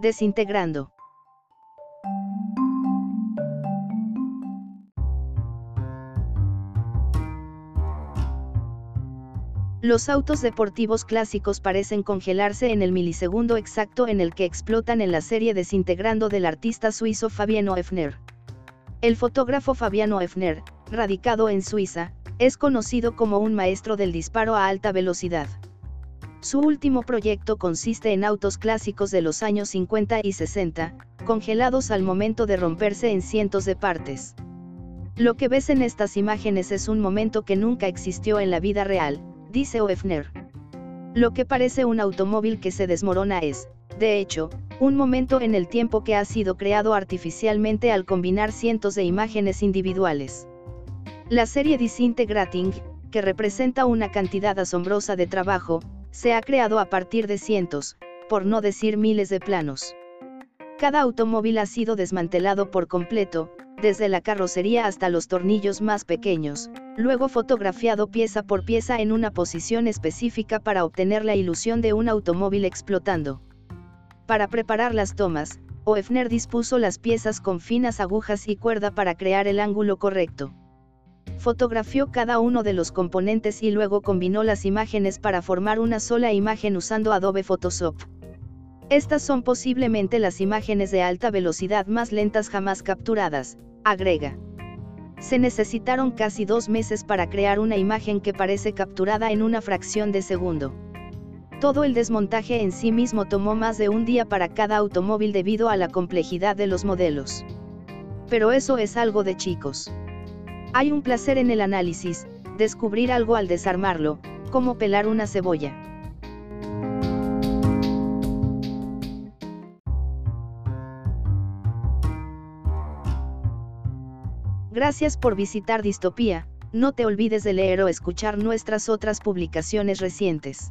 Desintegrando. Los autos deportivos clásicos parecen congelarse en el milisegundo exacto en el que explotan en la serie Desintegrando del artista suizo Fabiano Efner. El fotógrafo Fabiano Efner, radicado en Suiza, es conocido como un maestro del disparo a alta velocidad. Su último proyecto consiste en autos clásicos de los años 50 y 60, congelados al momento de romperse en cientos de partes. Lo que ves en estas imágenes es un momento que nunca existió en la vida real, dice Oefner. Lo que parece un automóvil que se desmorona es, de hecho, un momento en el tiempo que ha sido creado artificialmente al combinar cientos de imágenes individuales. La serie Disintegrating, que representa una cantidad asombrosa de trabajo, se ha creado a partir de cientos, por no decir miles de planos. Cada automóvil ha sido desmantelado por completo, desde la carrocería hasta los tornillos más pequeños, luego fotografiado pieza por pieza en una posición específica para obtener la ilusión de un automóvil explotando. Para preparar las tomas, Oefner dispuso las piezas con finas agujas y cuerda para crear el ángulo correcto. Fotografió cada uno de los componentes y luego combinó las imágenes para formar una sola imagen usando Adobe Photoshop. Estas son posiblemente las imágenes de alta velocidad más lentas jamás capturadas, agrega. Se necesitaron casi dos meses para crear una imagen que parece capturada en una fracción de segundo. Todo el desmontaje en sí mismo tomó más de un día para cada automóvil debido a la complejidad de los modelos. Pero eso es algo de chicos. Hay un placer en el análisis, descubrir algo al desarmarlo, como pelar una cebolla. Gracias por visitar Distopía, no te olvides de leer o escuchar nuestras otras publicaciones recientes.